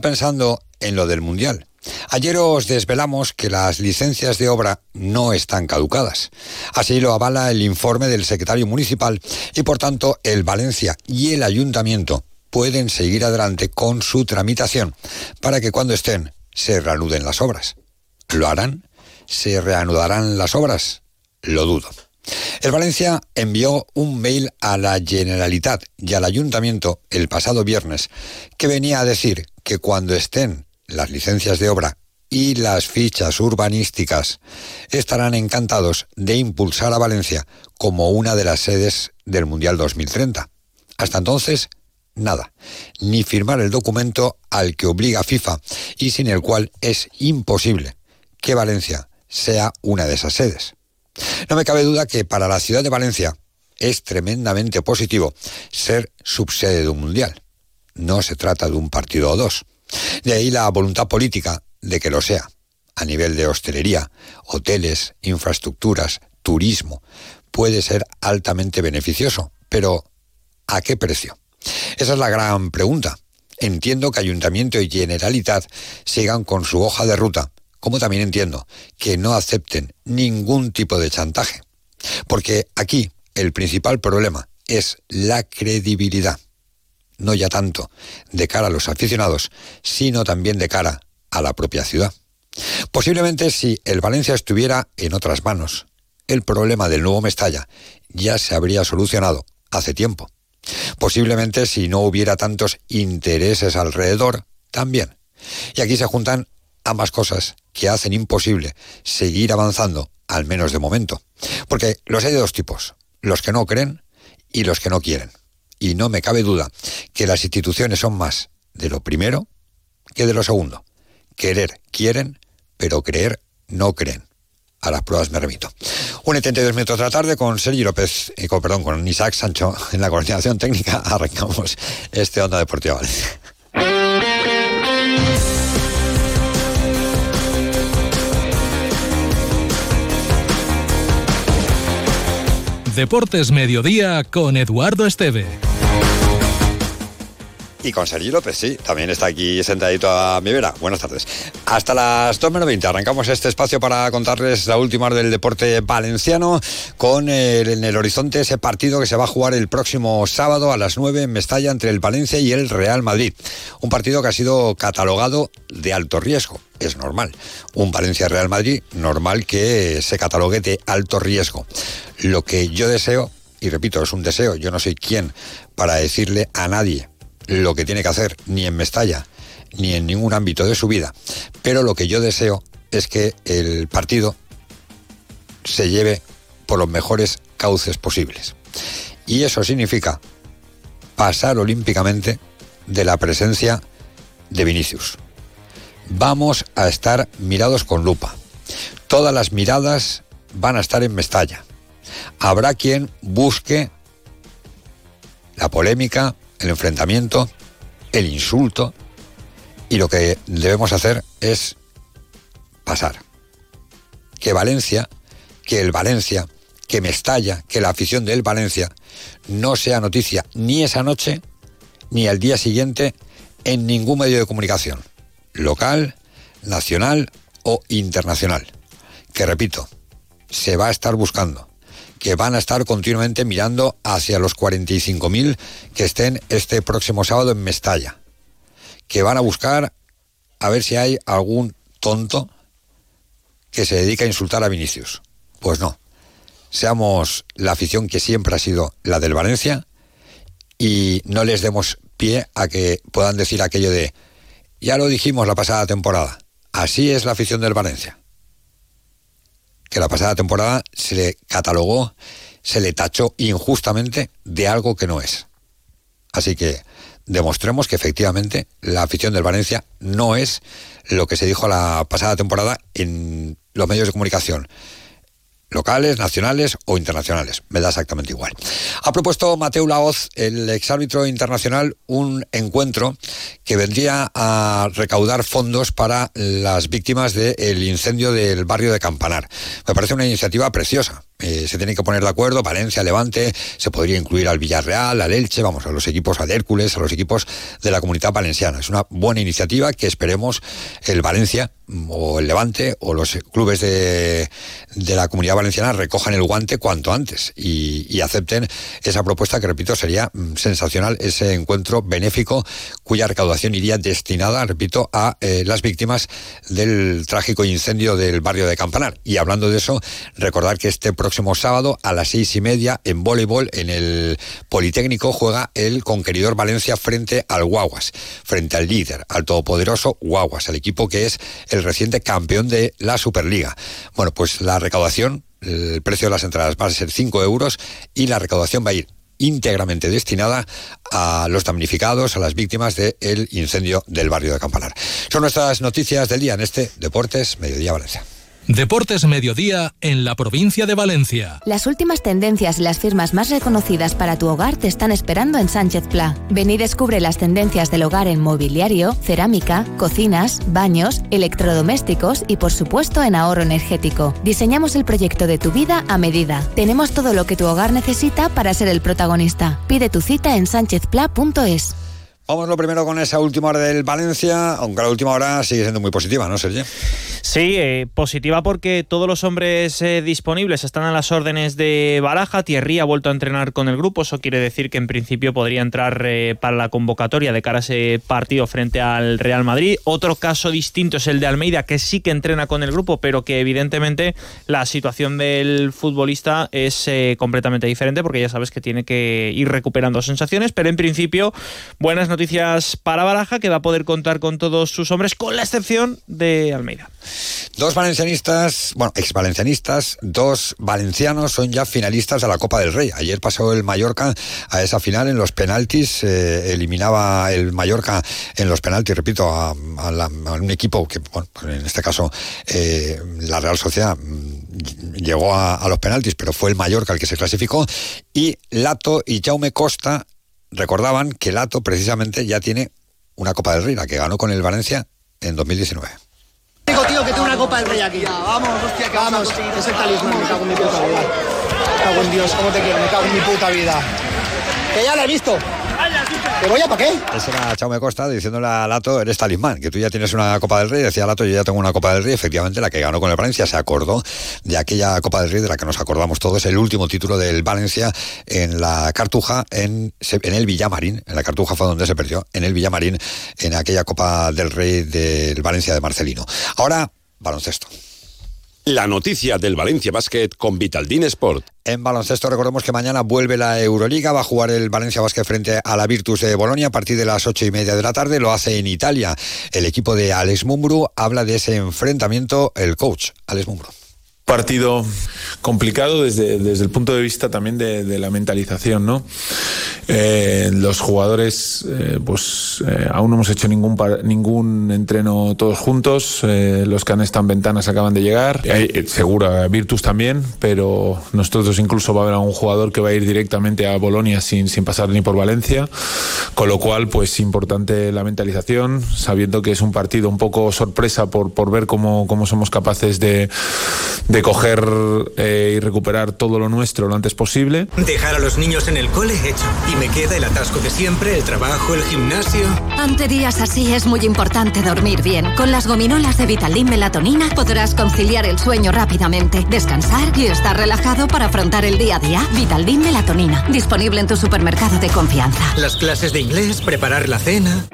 pensando en lo del Mundial. Ayer os desvelamos que las licencias de obra no están caducadas. Así lo avala el informe del secretario municipal y por tanto el Valencia y el ayuntamiento pueden seguir adelante con su tramitación para que cuando estén se reanuden las obras. ¿Lo harán? ¿Se reanudarán las obras? Lo dudo. El Valencia envió un mail a la Generalitat y al Ayuntamiento el pasado viernes que venía a decir que cuando estén las licencias de obra y las fichas urbanísticas estarán encantados de impulsar a Valencia como una de las sedes del Mundial 2030. Hasta entonces, nada, ni firmar el documento al que obliga FIFA y sin el cual es imposible que Valencia sea una de esas sedes. No me cabe duda que para la ciudad de Valencia es tremendamente positivo ser subsede de un mundial. No se trata de un partido o dos. De ahí la voluntad política de que lo sea, a nivel de hostelería, hoteles, infraestructuras, turismo. Puede ser altamente beneficioso, pero ¿a qué precio? Esa es la gran pregunta. Entiendo que Ayuntamiento y Generalitat sigan con su hoja de ruta, como también entiendo que no acepten ningún tipo de chantaje. Porque aquí el principal problema es la credibilidad. No ya tanto de cara a los aficionados, sino también de cara a la propia ciudad. Posiblemente si el Valencia estuviera en otras manos, el problema del nuevo Mestalla ya se habría solucionado hace tiempo. Posiblemente si no hubiera tantos intereses alrededor, también. Y aquí se juntan ambas cosas que hacen imposible seguir avanzando, al menos de momento. Porque los hay de dos tipos, los que no creen y los que no quieren. Y no me cabe duda que las instituciones son más de lo primero que de lo segundo. Querer quieren, pero creer no creen. A las pruebas me remito. Un 72 minutos de la tarde con Sergio López, y con, perdón, con Isaac Sancho en la coordinación técnica. Arrancamos este Onda Deportiva Deportes Mediodía con Eduardo Esteve y con Sergio López, sí, también está aquí sentadito a mi vera. Buenas tardes. Hasta las 2 menos 20 arrancamos este espacio para contarles la última del deporte valenciano con en el horizonte ese partido que se va a jugar el próximo sábado a las 9 en Mestalla entre el Valencia y el Real Madrid. Un partido que ha sido catalogado de alto riesgo. Es normal. Un Valencia-Real Madrid, normal que se catalogue de alto riesgo. Lo que yo deseo, y repito, es un deseo, yo no soy quien para decirle a nadie lo que tiene que hacer, ni en Mestalla, ni en ningún ámbito de su vida. Pero lo que yo deseo es que el partido se lleve por los mejores cauces posibles. Y eso significa pasar olímpicamente de la presencia de Vinicius. Vamos a estar mirados con lupa. Todas las miradas van a estar en Mestalla. Habrá quien busque la polémica, el enfrentamiento, el insulto, y lo que debemos hacer es pasar. Que Valencia, que el Valencia, que Mestalla, que la afición del Valencia no sea noticia ni esa noche ni al día siguiente en ningún medio de comunicación, local, nacional o internacional. Que repito, se va a estar buscando que van a estar continuamente mirando hacia los 45.000 que estén este próximo sábado en Mestalla. Que van a buscar a ver si hay algún tonto que se dedica a insultar a Vinicius. Pues no. Seamos la afición que siempre ha sido la del Valencia y no les demos pie a que puedan decir aquello de, ya lo dijimos la pasada temporada, así es la afición del Valencia que la pasada temporada se le catalogó, se le tachó injustamente de algo que no es. Así que demostremos que efectivamente la afición del Valencia no es lo que se dijo la pasada temporada en los medios de comunicación locales, nacionales o internacionales. Me da exactamente igual. Ha propuesto Mateo Laoz, el exárbitro internacional, un encuentro que vendría a recaudar fondos para las víctimas del incendio del barrio de Campanar. Me parece una iniciativa preciosa. eh, se tienen que poner de acuerdo, Valencia, Levante, se podría incluir al Villarreal, al Elche, vamos, a los equipos, al Hércules, a los equipos de la comunidad valenciana. Es una buena iniciativa que esperemos el Valencia o el Levante o los clubes de, la comunidad valenciana recojan el guante cuanto antes y, acepten esa propuesta que, repito, sería mm, sensacional, ese encuentro benéfico cuya recaudación iría destinada, repito, a eh, las víctimas del trágico incendio del barrio de Campanar. Y hablando de eso, recordar que este próximo sábado a las seis y media en voleibol en el Politécnico juega el conqueridor Valencia frente al Guaguas, frente al líder, al todopoderoso Guaguas, el equipo que es el reciente campeón de la Superliga. Bueno, pues la recaudación, el precio de las entradas va a ser 5 euros y la recaudación va a ir íntegramente destinada a los damnificados, a las víctimas del incendio del barrio de Campanar. Son nuestras noticias del día en este Deportes Mediodía Valencia. Deportes Mediodía en la provincia de Valencia. Las últimas tendencias y las firmas más reconocidas para tu hogar te están esperando en Sánchez Pla. Ven y descubre las tendencias del hogar en mobiliario, cerámica, cocinas, baños, electrodomésticos y por supuesto en ahorro energético. Diseñamos el proyecto de tu vida a medida. Tenemos todo lo que tu hogar necesita para ser el protagonista. Pide tu cita en sánchezpla.es. Vamos lo primero con esa última hora del Valencia, aunque la última hora sigue siendo muy positiva, ¿no, Sergio? Sí, eh, positiva porque todos los hombres eh, disponibles están a las órdenes de Baraja. Thierry ha vuelto a entrenar con el grupo, eso quiere decir que en principio podría entrar eh, para la convocatoria de cara a ese partido frente al Real Madrid. Otro caso distinto es el de Almeida, que sí que entrena con el grupo, pero que evidentemente la situación del futbolista es completamente diferente porque ya sabes que tiene que ir recuperando sensaciones, pero en principio buenas noticias para Baraja, que va a poder contar con todos sus hombres, con la excepción de Almeida. Dos valencianistas, bueno, ex valencianistas, dos valencianos son ya finalistas de la Copa del Rey. Ayer pasó el Mallorca a esa final en los penaltis, eh, eliminaba el Mallorca en los penaltis, repito, a, un equipo que, bueno, pues en este caso eh, la Real Sociedad mm, llegó a, a, los penaltis, pero fue el Mallorca el que se clasificó, y Lato y Jaume Costa recordaban que Lato precisamente ya tiene una Copa del Rey, la que ganó con el Valencia en 2019. Digo, tío, que tengo una Copa del Rey aquí. vamos, hostia, que vamos. Es el talismán, me cago en mi puta vida. Me cago en Dios, ¿cómo te quiero? Me cago en mi puta vida. Que ya la he visto. ¿Que voy a para qué? Ese era Chaume Costa diciéndole a Lato, eres talismán, que tú ya tienes una Copa del Rey. Decía Lato, yo ya tengo una Copa del Rey. Efectivamente, la que ganó con el Valencia se acordó de aquella Copa del Rey de la que nos acordamos todos, el último título del Valencia en la Cartuja, en, en el Villamarín. En la Cartuja fue donde se perdió, en el Villamarín, en aquella Copa del Rey del Valencia de Marcelino. Ahora, baloncesto. La noticia del Valencia Basket con Vitaldin Sport. En baloncesto recordemos que mañana vuelve la Euroliga, va a jugar el Valencia Basket frente a la Virtus de Bolonia a partir de las ocho y media de la tarde, lo hace en Italia. El equipo de Alex Mumbru habla de ese enfrentamiento el coach, Alex Mumbru partido complicado desde, desde el punto de vista también de, la mentalización, ¿no? Eh, los jugadores, eh, pues eh, aún no hemos hecho ningún ningún entreno todos juntos. los que han estado en ventanas acaban de llegar. seguro, Virtus también, pero nosotros incluso va a haber algún jugador que va a ir directamente a Bolonia sin, sin pasar ni por Valencia. Con lo cual, pues importante la mentalización, sabiendo que es un partido un poco sorpresa por, por ver cómo, cómo somos capaces de de coger eh, y recuperar todo lo nuestro lo antes posible. Dejar a los niños en el cole hecho. Y me queda el atasco de siempre, el trabajo, el gimnasio. Ante días así es muy importante dormir bien. Con las gominolas de Vitalin Melatonina podrás conciliar el sueño rápidamente, descansar y estar relajado para afrontar el día a día. Vitalin Melatonina, disponible en tu supermercado de confianza. Las clases de inglés, preparar la cena.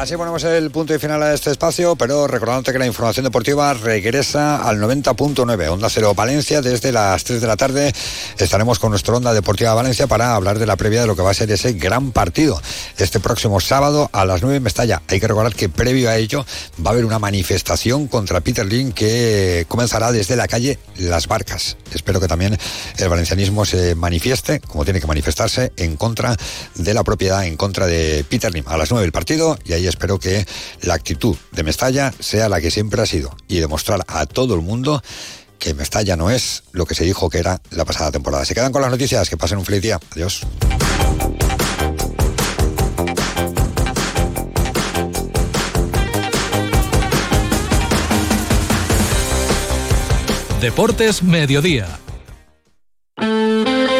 Así ponemos el punto y final a este espacio, pero recordándote que la información deportiva regresa al 90.9, Onda Cero Valencia, desde las 3 de la tarde estaremos con nuestra Onda Deportiva Valencia para hablar de la previa de lo que va a ser ese gran partido este próximo sábado a las 9 en Mestalla. Hay que recordar que previo a ello va a haber una manifestación contra Peter Lin que comenzará desde la calle Las Barcas. Espero que también el valencianismo se manifieste, como tiene que manifestarse, en contra de la propiedad, en contra de Peter Lim. A las 9 el partido y ahí espero que la actitud de Mestalla sea la que siempre ha sido y demostrar a todo el mundo que Mestalla no es lo que se dijo que era la pasada temporada. Se quedan con las noticias, que pasen un feliz día. Adiós. Deportes Mediodía